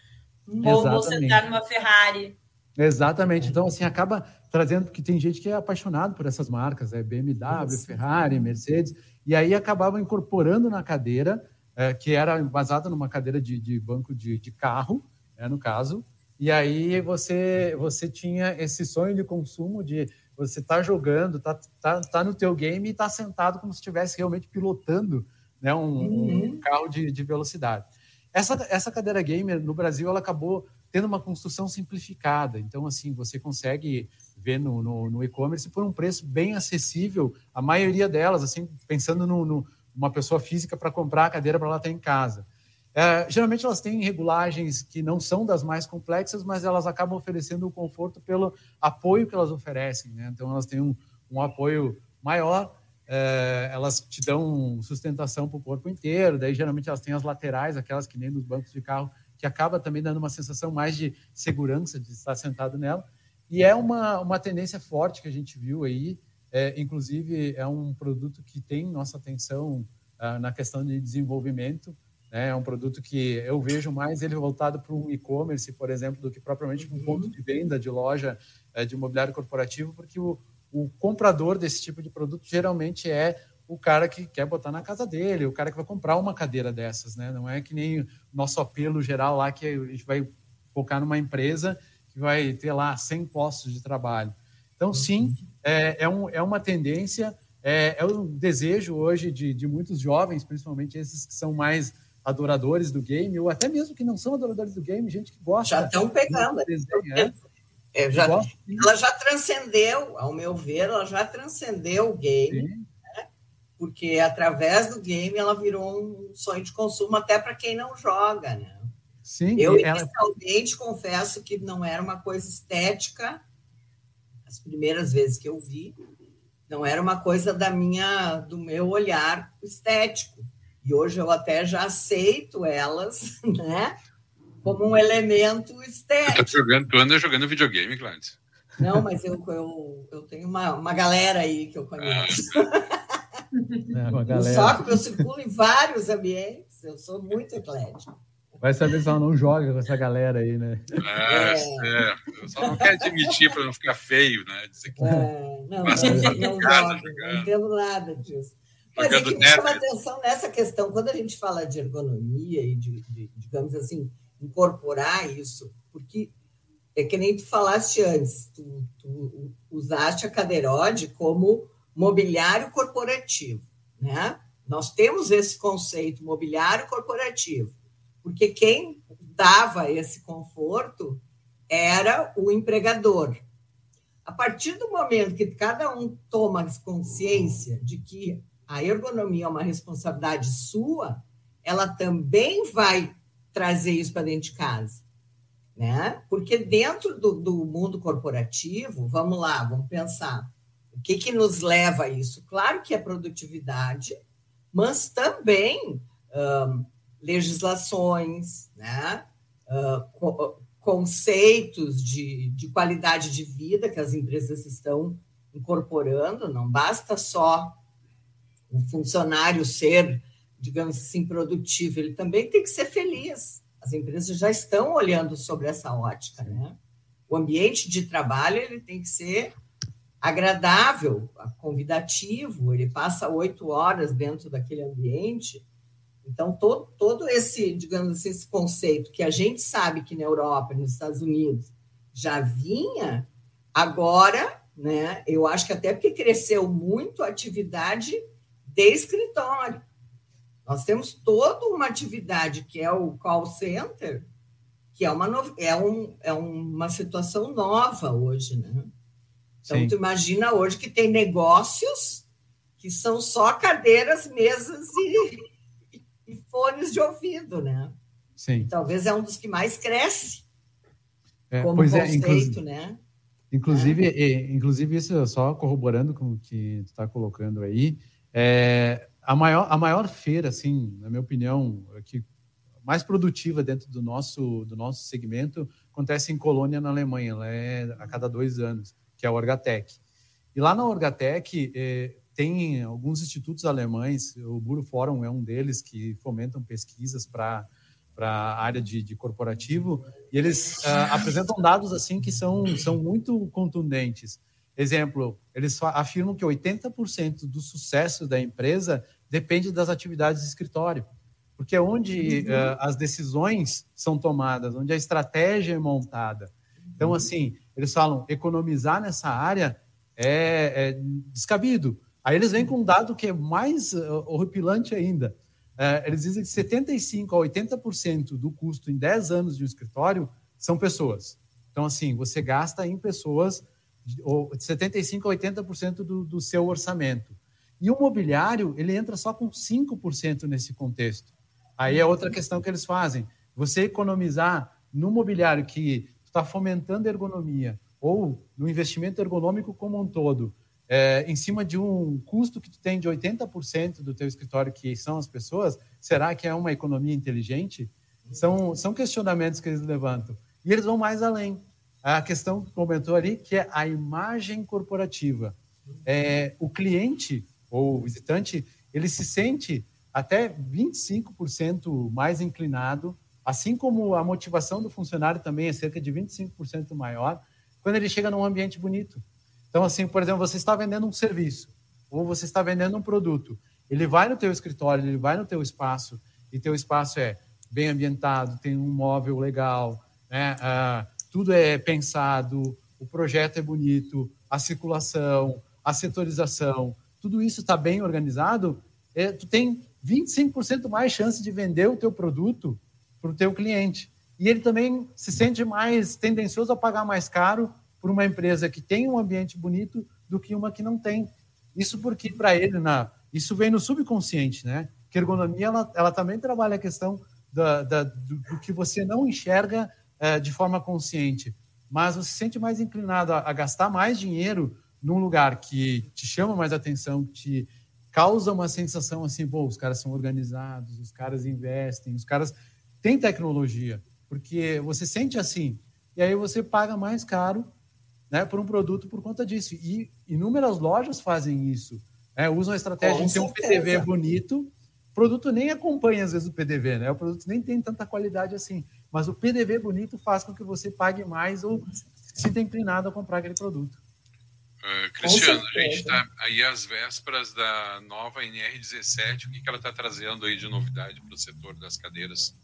Ou sentar numa Ferrari. Exatamente. Então, assim, acaba trazendo, porque tem gente que é apaixonado por essas marcas, é BMW, Isso. Ferrari, Mercedes, e aí acabava incorporando na cadeira, é, que era baseada numa cadeira de, de banco de, de carro, né, no caso, e aí você, você tinha esse sonho de consumo de você tá jogando, tá, tá, tá no teu game e tá sentado como se estivesse realmente pilotando né, um, uhum. um carro de, de velocidade. Essa, essa cadeira gamer no Brasil ela acabou tendo uma construção simplificada. Então, assim, você consegue ver no, no, no e-commerce por um preço bem acessível, a maioria delas, assim, pensando no, no uma pessoa física para comprar a cadeira para ela ter em casa. É, geralmente elas têm regulagens que não são das mais complexas, mas elas acabam oferecendo o conforto pelo apoio que elas oferecem. Né? Então, elas têm um, um apoio maior é, elas te dão sustentação para o corpo inteiro, daí geralmente elas têm as laterais, aquelas que nem nos bancos de carro, que acaba também dando uma sensação mais de segurança de estar sentado nela. E é uma, uma tendência forte que a gente viu aí, é, inclusive é um produto que tem nossa atenção ah, na questão de desenvolvimento, né? é um produto que eu vejo mais ele voltado para um e-commerce, por exemplo, do que propriamente um ponto de venda de loja é, de imobiliário corporativo, porque o, o comprador desse tipo de produto geralmente é o cara que quer botar na casa dele, o cara que vai comprar uma cadeira dessas, né? Não é que nem o nosso apelo geral lá que a gente vai focar numa empresa que vai ter lá 100 postos de trabalho. Então, sim, é, é, um, é uma tendência, é, é um desejo hoje de, de muitos jovens, principalmente esses que são mais adoradores do game, ou até mesmo que não são adoradores do game, gente que gosta. Já estão pegando. Desenho, é. É, já, ela já transcendeu, ao meu ver, ela já transcendeu o game, né? porque através do game ela virou um sonho de consumo até para quem não joga, né? Sim, eu ela... inicialmente confesso que não era uma coisa estética, as primeiras vezes que eu vi, não era uma coisa da minha, do meu olhar estético. E hoje eu até já aceito elas, (laughs) né? como um elemento estético. Tu, tá jogando, tu anda jogando videogame, Gladys? Não, mas eu, eu, eu tenho uma, uma galera aí que eu conheço. Ah. (laughs) É, uma galera. Só que eu circulo em vários ambientes, eu sou muito eclético. Vai saber se ela não joga com essa galera aí, né? É, é. é. Só não quer admitir para não ficar feio, né? Dizer que é, não, não, não, jogo, não entendo nada disso. Mas é que me chama atenção nessa questão, quando a gente fala de ergonomia e de, de digamos assim, incorporar isso, porque é que nem tu falaste antes, tu, tu usaste a Cadeirode como mobiliário corporativo, né? Nós temos esse conceito mobiliário corporativo, porque quem dava esse conforto era o empregador. A partir do momento que cada um toma consciência de que a ergonomia é uma responsabilidade sua, ela também vai trazer isso para dentro de casa. Né? Porque dentro do, do, mundo corporativo, vamos lá, vamos pensar, o que, que nos leva a isso? Claro que é produtividade, mas também legislações, né? Uh, conceitos de, de qualidade de vida que as empresas estão incorporando, não basta só o funcionário ser digamos assim, produtivo, ele também tem que ser feliz. As empresas já estão olhando sobre essa ótica, né? O ambiente de trabalho ele tem que ser agradável, convidativo. Ele passa oito horas dentro daquele ambiente. Então todo, todo esse, digamos assim, esse conceito que a gente sabe que na Europa, nos Estados Unidos já vinha, agora, né? Eu acho que até porque cresceu muito a atividade de escritório. Nós temos toda uma atividade que é o call center, que é uma, é um, é uma situação nova hoje, né? Então, Sim. tu imagina hoje que tem negócios que são só cadeiras, mesas e fones de ouvido, né? Sim. Talvez é um dos que mais cresce é, como pois é, conceito, é, inclusive, né? Inclusive, é. inclusive isso só corroborando com o que tu está colocando aí, é, a maior a maior feira, assim, na minha opinião, que mais produtiva dentro do nosso do nosso segmento acontece em Colônia, na Alemanha. Ela é a cada dois anos, que é a Orgatec. E lá na Orgatec é, tem alguns institutos alemães, o Buro Fórum é um deles que fomentam pesquisas para para a área de, de, corporativo e eles uh, apresentam dados assim que são, são muito contundentes. Exemplo, eles afirmam que 80% do sucesso da empresa depende das atividades de escritório, porque é onde uh, as decisões são tomadas, onde a estratégia é montada. Então, assim, eles falam economizar nessa área é, é descabido. Aí eles vêm com um dado que é mais uh, horripilante ainda. Uh, eles dizem que 75% a 80% do custo em 10 anos de um escritório são pessoas. Então, assim, você gasta em pessoas de 75% a 80% do, do seu orçamento. E o mobiliário, ele entra só com 5% nesse contexto. Aí é outra questão que eles fazem. Você economizar no mobiliário que está fomentando a ergonomia ou no investimento ergonômico como um todo, é, em cima de um custo que tu tem de 80% do teu escritório, que são as pessoas, será que é uma economia inteligente? São, são questionamentos que eles levantam. E eles vão mais além. A questão que comentou ali, que é a imagem corporativa. É, o cliente ou o visitante, ele se sente até 25% mais inclinado, assim como a motivação do funcionário também é cerca de 25% maior, quando ele chega num ambiente bonito. Então, assim, por exemplo, você está vendendo um serviço ou você está vendendo um produto. Ele vai no teu escritório, ele vai no teu espaço e teu espaço é bem ambientado, tem um móvel legal, né? Ah, tudo é pensado, o projeto é bonito, a circulação, a setorização, tudo isso está bem organizado, é, tu tem 25% mais chance de vender o teu produto para o teu cliente. E ele também se sente mais tendencioso a pagar mais caro por uma empresa que tem um ambiente bonito do que uma que não tem. Isso porque, para ele, na, isso vem no subconsciente, né? Que ergonomia, ela, ela também trabalha a questão da, da do, do, que você não enxerga é, de forma consciente, mas você se sente mais inclinado a, a, gastar mais dinheiro num lugar que te chama mais atenção, que te causa uma sensação assim, pô, os caras são organizados, os caras investem, os caras têm tecnologia, porque você sente assim, e aí você paga mais caro né, por um produto por conta disso. E inúmeras lojas fazem isso. Né, usam a estratégia Com de ter um PDV bonito. O produto nem acompanha, às vezes, o PDV, né? O produto nem tem tanta qualidade assim. Mas o PDV bonito faz com que você pague mais ou se sinta inclinado a comprar aquele produto. Uh, Cristiano, a gente está aí às vésperas da nova NR17. O que, que ela está trazendo aí de novidade para o setor das cadeiras?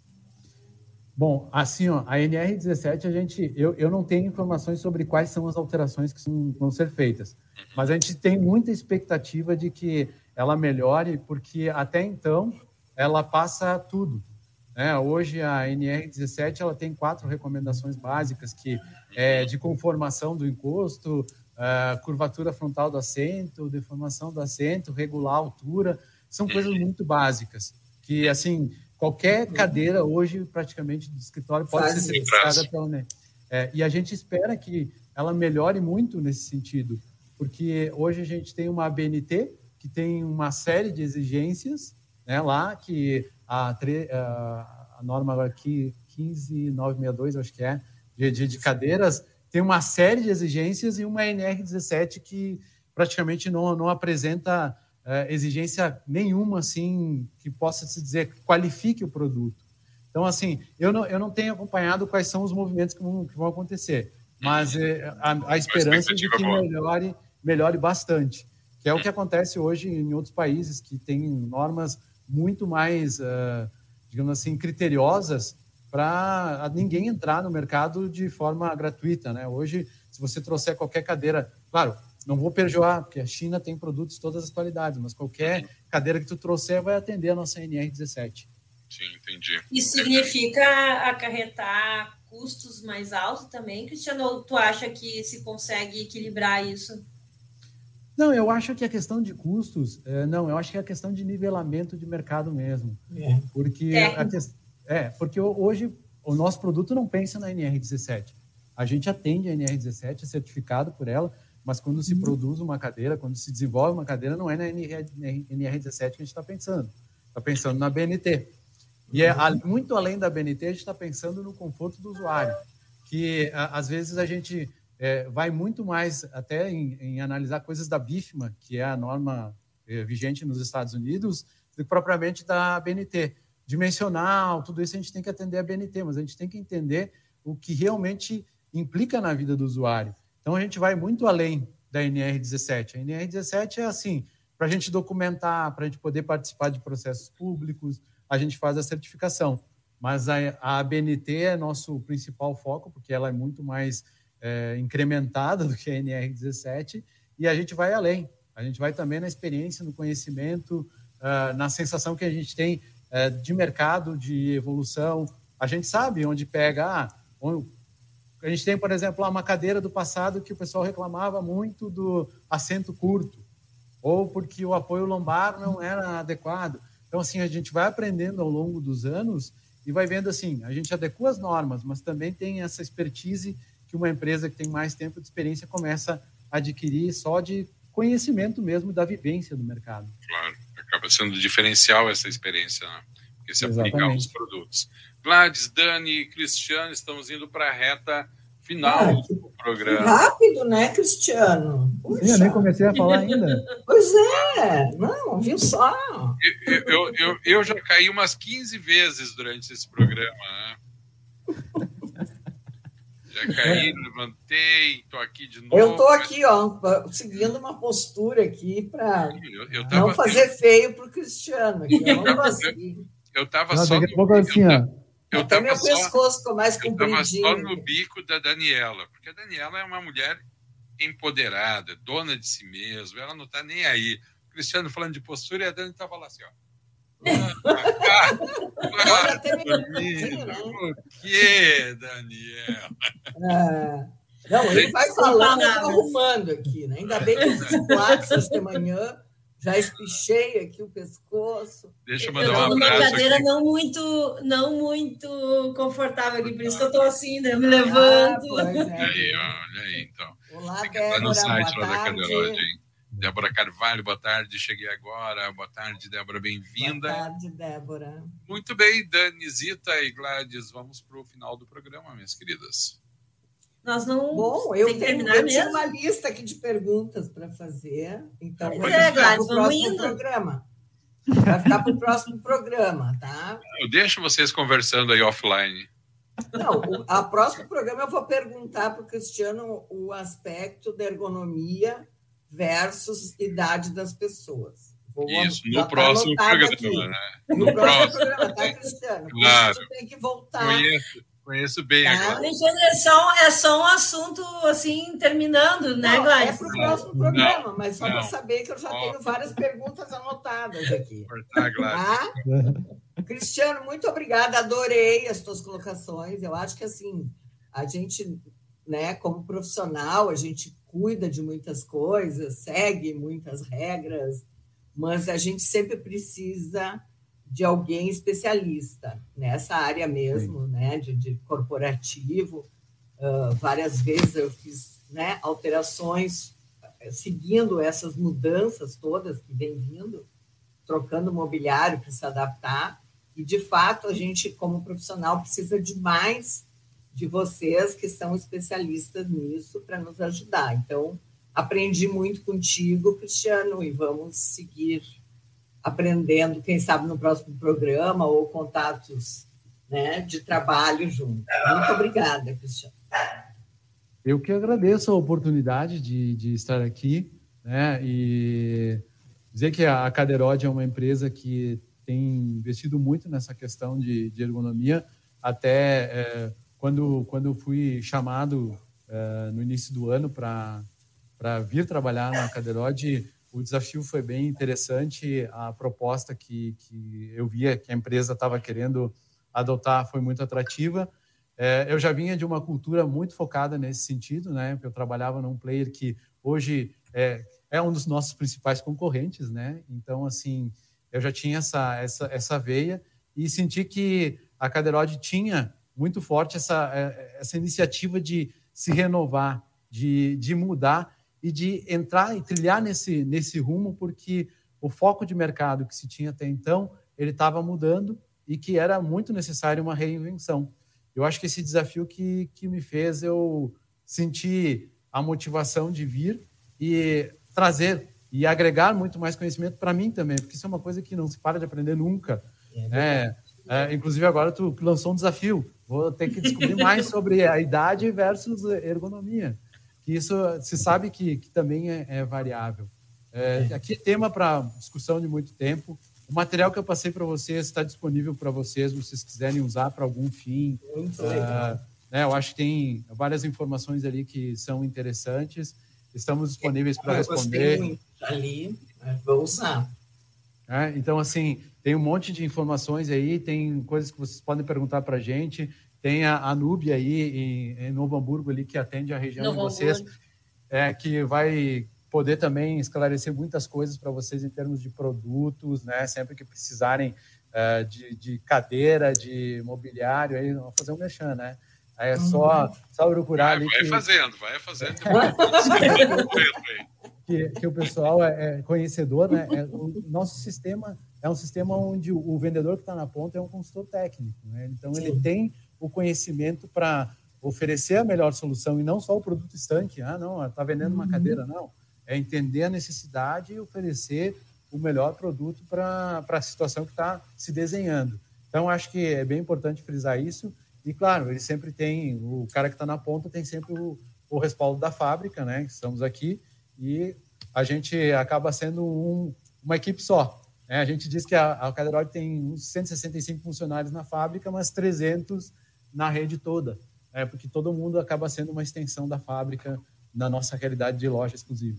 Bom, assim, ó, a NR17, a gente, eu, eu não tenho informações sobre quais são as alterações que vão ser feitas, mas a gente tem muita expectativa de que ela melhore, porque até então ela passa tudo. Né? Hoje a NR17 ela tem quatro recomendações básicas que é de conformação do encosto, uh, curvatura frontal do assento, deformação do assento, regular a altura, são coisas muito básicas que assim Qualquer cadeira hoje, praticamente, do escritório pode Faz ser certificada pela NEM. É, e a gente espera que ela melhore muito nesse sentido, porque hoje a gente tem uma ABNT que tem uma série de exigências né, lá, que a, a, a norma aqui, 15962, acho que é, de, de, de cadeiras, tem uma série de exigências e uma NR17 que praticamente não, não apresenta é, exigência nenhuma assim que possa se dizer que qualifique o produto. Então, assim, eu não, eu não tenho acompanhado quais são os movimentos que vão, que vão acontecer, mas é, a, a esperança de que melhore, melhore bastante, que é o que acontece hoje em outros países que têm normas muito mais, uh, digamos assim, criteriosas para ninguém entrar no mercado de forma gratuita, né? Hoje, se você trouxer qualquer cadeira, claro, não vou perjoar, porque a China tem produtos de todas as qualidades, mas qualquer cadeira que tu trouxer vai atender a nossa NR17. Sim, entendi. Isso significa acarretar custos mais altos também, Cristiano? Tu acha que se consegue equilibrar isso? Não, eu acho que a questão de custos, é, não, eu acho que é a questão de nivelamento de mercado mesmo. É. Porque, a que, é, porque hoje o nosso produto não pensa na NR17. A gente atende a NR17, é certificado por ela, mas quando se uhum. produz uma cadeira, quando se desenvolve uma cadeira, não é na NR17 que a gente está pensando. Está pensando na BNT. E é muito além da BNT, a gente está pensando no conforto do usuário, que às vezes a gente é, vai muito mais até em, em, analisar coisas da BIFMA, que é a norma é, vigente nos Estados Unidos, do que propriamente da BNT. Dimensional, tudo isso a gente tem que atender a BNT, mas a gente tem que entender o que realmente implica na vida do usuário. Então a gente vai muito além da NR17. A NR17 é assim, para a gente documentar, para a gente poder participar de processos públicos, a gente faz a certificação. Mas a, a ABNT é nosso principal foco, porque ela é muito mais é, incrementada do que a NR17, e a gente vai além. A gente vai também na experiência, no conhecimento, uh, na sensação que a gente tem uh, de mercado, de evolução. A gente sabe onde pega. Ah, a gente tem, por exemplo, uma cadeira do passado que o pessoal reclamava muito do assento curto, ou porque o apoio lombar não era adequado. Então, assim, a gente vai aprendendo ao longo dos anos e vai vendo assim, a gente adequa as normas, mas também tem essa expertise que uma empresa que tem mais tempo de experiência começa a adquirir só de conhecimento mesmo da vivência do mercado. Claro, acaba sendo diferencial essa experiência, né? Porque se aplica aos produtos. Gladys, Dani, Cristiano, estamos indo para a reta final ah, do programa. Rápido, né, Cristiano? Sim, eu nem comecei a falar ainda. Pois é, não, viu só. Eu, eu, eu, eu já caí umas 15 vezes durante esse programa, né? Já caí, levantei, estou aqui de novo. Eu estou aqui, ó, seguindo uma postura aqui para não fazer feio para o Cristiano. Aqui, eu estava só. Daqui a pouco assim, ó. Eu Até meu só, pescoço ficou mais compridinho. Eu estava só no bico da Daniela, porque a Daniela é uma mulher empoderada, dona de si mesma, ela não está nem aí. O Cristiano falando de postura e a Dani estava lá assim, ó. (laughs) Até me né? O que, Daniela? É. Não, ele vai falando, eu arrumando aqui, né? Ainda bem que eu fiz quatro de manhã, já espichei aqui o pescoço. Deixa eu mandar um abraço. Uma cadeira aqui. não muito, não muito confortável aqui, por isso que eu estou assim, né? Me levanto. Ah, é. Aí, olha aí, então. Olá, Débora, no site lá da Cadeirode, hein? Débora Carvalho, boa tarde, cheguei agora. Boa tarde, Débora, bem-vinda. Boa tarde, Débora. Muito bem, Dani, Zita e Gladys, vamos para o final do programa, minhas queridas. Nós não. Bom, eu tenho, eu tenho uma lista aqui de perguntas para fazer, então pois é, Gladys, vamos indo. programa. Vai ficar para o próximo programa, tá? Eu deixo vocês conversando aí offline. Não, o a próximo programa eu vou perguntar para o Cristiano o aspecto da ergonomia versus idade das pessoas. Vou Isso, no próximo programa, né? No, no próximo programa, tá, Cristiano? Claro. tem que voltar. Conheço, conheço bem tá? agora. É só, é só um assunto, assim, terminando, né, Gladys? É para o próximo não, programa, não, mas só para saber que eu já tenho várias perguntas anotadas aqui. Cortar, Gladys. Tá? Cristiano, muito obrigada, adorei as tuas colocações. Eu acho que, assim, a gente, né, como profissional, a gente cuida de muitas coisas, segue muitas regras, mas a gente sempre precisa de alguém especialista nessa área mesmo, né, de, de corporativo. Uh, várias vezes eu fiz né, alterações eh, seguindo essas mudanças todas que vem vindo, trocando mobiliário para se adaptar. E, de fato, a gente, como profissional, precisa de mais de vocês que são especialistas nisso para nos ajudar. Então, aprendi muito contigo, Cristiano, e vamos seguir aprendendo, quem sabe no próximo programa ou contatos né, de trabalho junto. Muito obrigada, Cristiano. Eu que agradeço a oportunidade de, de estar aqui né, e dizer que a Caderode é uma empresa que tem investido muito nessa questão de, de ergonomia, até é, quando, quando eu fui chamado uh, no início do ano para vir trabalhar na Caderode, o desafio foi bem interessante, a proposta que, que eu via que a empresa estava querendo adotar foi muito atrativa. É, eu já vinha de uma cultura muito focada nesse sentido, né? Eu trabalhava num player que hoje é, é um dos nossos principais concorrentes, né? Então, assim, eu já tinha essa, essa, essa veia e senti que a Caderode tinha muito forte essa, é, essa iniciativa de se renovar, de, de mudar e de entrar e trilhar nesse, nesse rumo, porque o foco de mercado que se tinha até então, ele estava mudando e que era muito necessário uma reinvenção. Eu acho que esse desafio que, que me fez eu sentir a motivação de vir e trazer e agregar muito mais conhecimento para mim também, porque isso é uma coisa que não se para de aprender nunca. É, é, inclusive agora tu lançou um desafio, vou ter que descobrir mais (laughs) sobre a idade versus ergonomia, que isso se sabe que, que também é, é variável. É, aqui é tema para discussão de muito tempo. O material que eu passei para vocês está disponível para vocês, se vocês quiserem usar para algum fim. Muito uh, né, eu acho que tem várias informações ali que são interessantes. Estamos disponíveis para responder. ali, né, vou usar. É, então, assim, tem um monte de informações aí, tem coisas que vocês podem perguntar para a gente. Tem a, a aí em, em, Novo Hamburgo ali que atende a região Novo de vocês, é, que vai poder também esclarecer muitas coisas para vocês em termos de produtos, né? Sempre que precisarem uh, de, de, cadeira, de mobiliário, aí vamos fazer um mexão, né? Aí é só, só procurar vai, ali. Vai que... fazendo, vai fazendo. (laughs) que, que o pessoal é, é conhecedor, né? É, o nosso sistema é um sistema onde o, vendedor que está na ponta é um consultor técnico, né? Então Sim. ele tem o conhecimento para oferecer a melhor solução e não só o produto estanque. Ah, não, está vendendo uma uhum. cadeira, não é entender a necessidade e oferecer o melhor produto para a situação que está se desenhando. Então, acho que é bem importante frisar isso. E, claro, ele sempre tem, o cara que está na ponta tem sempre o, o respaldo da fábrica, né? Estamos aqui e a gente acaba sendo um, uma equipe só. Né? A gente diz que a, a Caderoid tem uns 165 funcionários na fábrica, mas 300 na rede toda, né? porque todo mundo acaba sendo uma extensão da fábrica na nossa realidade de loja exclusiva.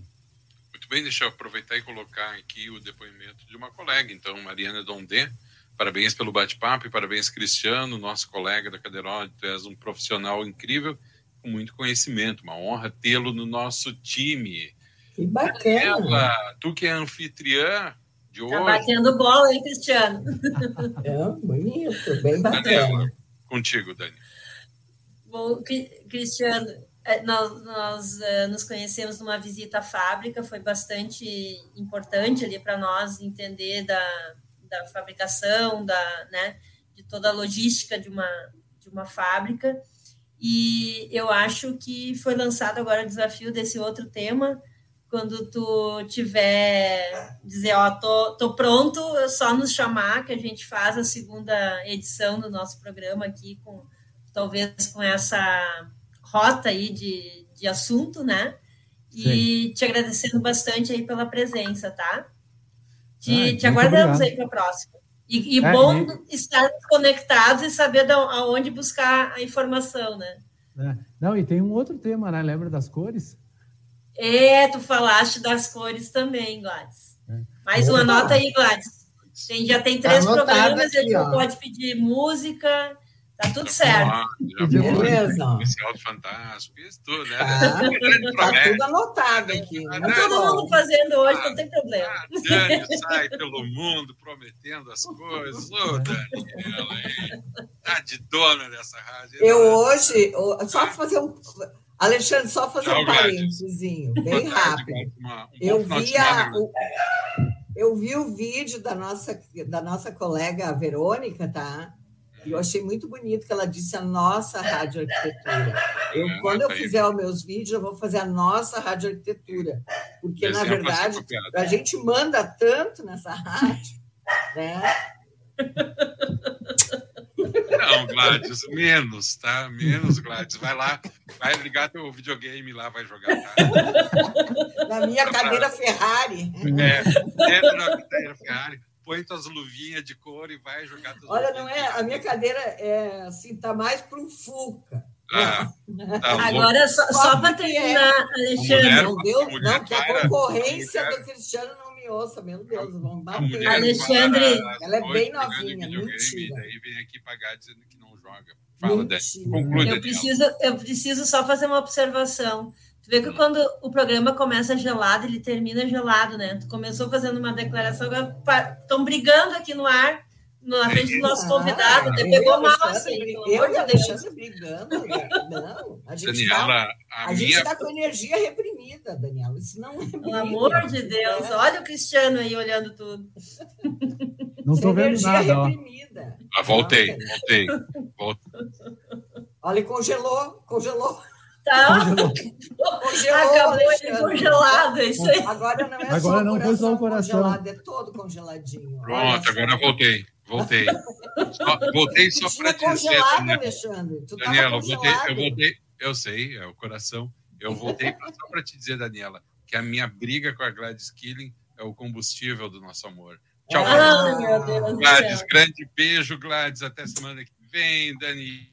Muito bem, deixa eu aproveitar e colocar aqui o depoimento de uma colega, então, Mariana Dondé. Parabéns pelo bate-papo e parabéns, Cristiano, nosso colega da Cadeirode. Tu és um profissional incrível, com muito conhecimento. Uma honra tê-lo no nosso time. Que bacana. Daniela, tu que é anfitriã de tá hoje. Tá batendo bola, hein, Cristiano? (laughs) É, bonito, bem bacana. Daniela, contigo, Dani. Bom, Cristiano, é, nós, nós uh, nos conhecemos numa visita à fábrica, foi bastante importante ali para nós entender da, da fabricação, da, né, de toda a logística de uma, de uma fábrica. E eu acho que foi lançado agora o desafio desse outro tema, quando tu tiver dizer, ó, tô, tô pronto, é só nos chamar que a gente faz a segunda edição do nosso programa aqui com talvez com essa rota aí de, de assunto, né? E Sim. te agradecendo bastante aí pela presença, tá? Te, ah, te aguardamos obrigado. aí para a próxima. E, e é, bom e... estar conectados e saber de aonde buscar a informação, né? É. Não, e tem um outro tema, né? Lembra das cores? É, tu falaste das cores também, Gladys. É. Mais uma nota aí, Gladys. Tem, já tem três tá programas, aqui, a gente pode pedir música, Tá tudo certo. Beleza. Especial do Fantástico, isso tudo, né? Ah, tá tudo anotado aqui. Tá todo mundo fazendo hoje, ah, não tem problema. A Dani sai pelo mundo prometendo as coisas. Ô, oh, Daniela, hein? Tá de dona dessa rádio. Eu hoje, só fazer um. Alexandre, só fazer um parênteses, bem (laughs) rápido. Eu vi a, o, eu vi o vídeo da nossa, da nossa colega Verônica, tá? E eu achei muito bonito que ela disse a nossa rádio arquitetura. Eu, é, quando eu fizer os meus vídeos, eu vou fazer a nossa rádio arquitetura. Porque, na verdade, a gente manda tanto nessa (laughs) rádio, né? Não, Gladys, menos, tá? Menos, Gladys. Vai lá, vai ligar teu videogame lá, vai jogar, tá? Na minha cadeira Ferrari. É, dentro da cadeira Ferrari põe tuas luvinhas de cor e vai jogar Olha, não é? A minha cadeira é assim, tá mais para o Fuca. Ah, tá Agora, só, só para terminar, Alexandre. Não, deu, não, que a concorrência do Cristiano não me ouça, meu Deus, vamos bater. Alexandre. Ela é bem novinha, mentira. Daí vem aqui pagar dizendo que não joga. Fala, Conclui, eu preciso, eu preciso só fazer uma observação. Tu vê que quando o programa começa gelado, ele termina gelado, né? Tu começou fazendo uma declaração, agora estão brigando aqui no ar na frente do nosso convidado, até pegou mal, assim. Eu e a Alexandre brigando, não. A gente está a, minha... tá com energia reprimida, Daniela. Isso não é Pelo amor de Deus, é. olha o Cristiano aí olhando tudo. Não estou vendo nada, ó. Ah, voltei, voltei. Olha, congelou, congelou. Tá. Congelou, Acabou de congelado, isso aí. Agora não é agora só não o coração. congelado, é todo congeladinho. Pronto, agora voltei. Voltei. Só, voltei só para dizer. Daniela, Alexandre. Tu Daniela, eu voltei, eu voltei. Eu sei, é o coração. Eu voltei só para te dizer, Daniela, que a minha briga com a Gladys Killing é o combustível do nosso amor. Tchau, ah, Gladys. Gladys, grande beijo, Gladys. Até semana que vem, Dani.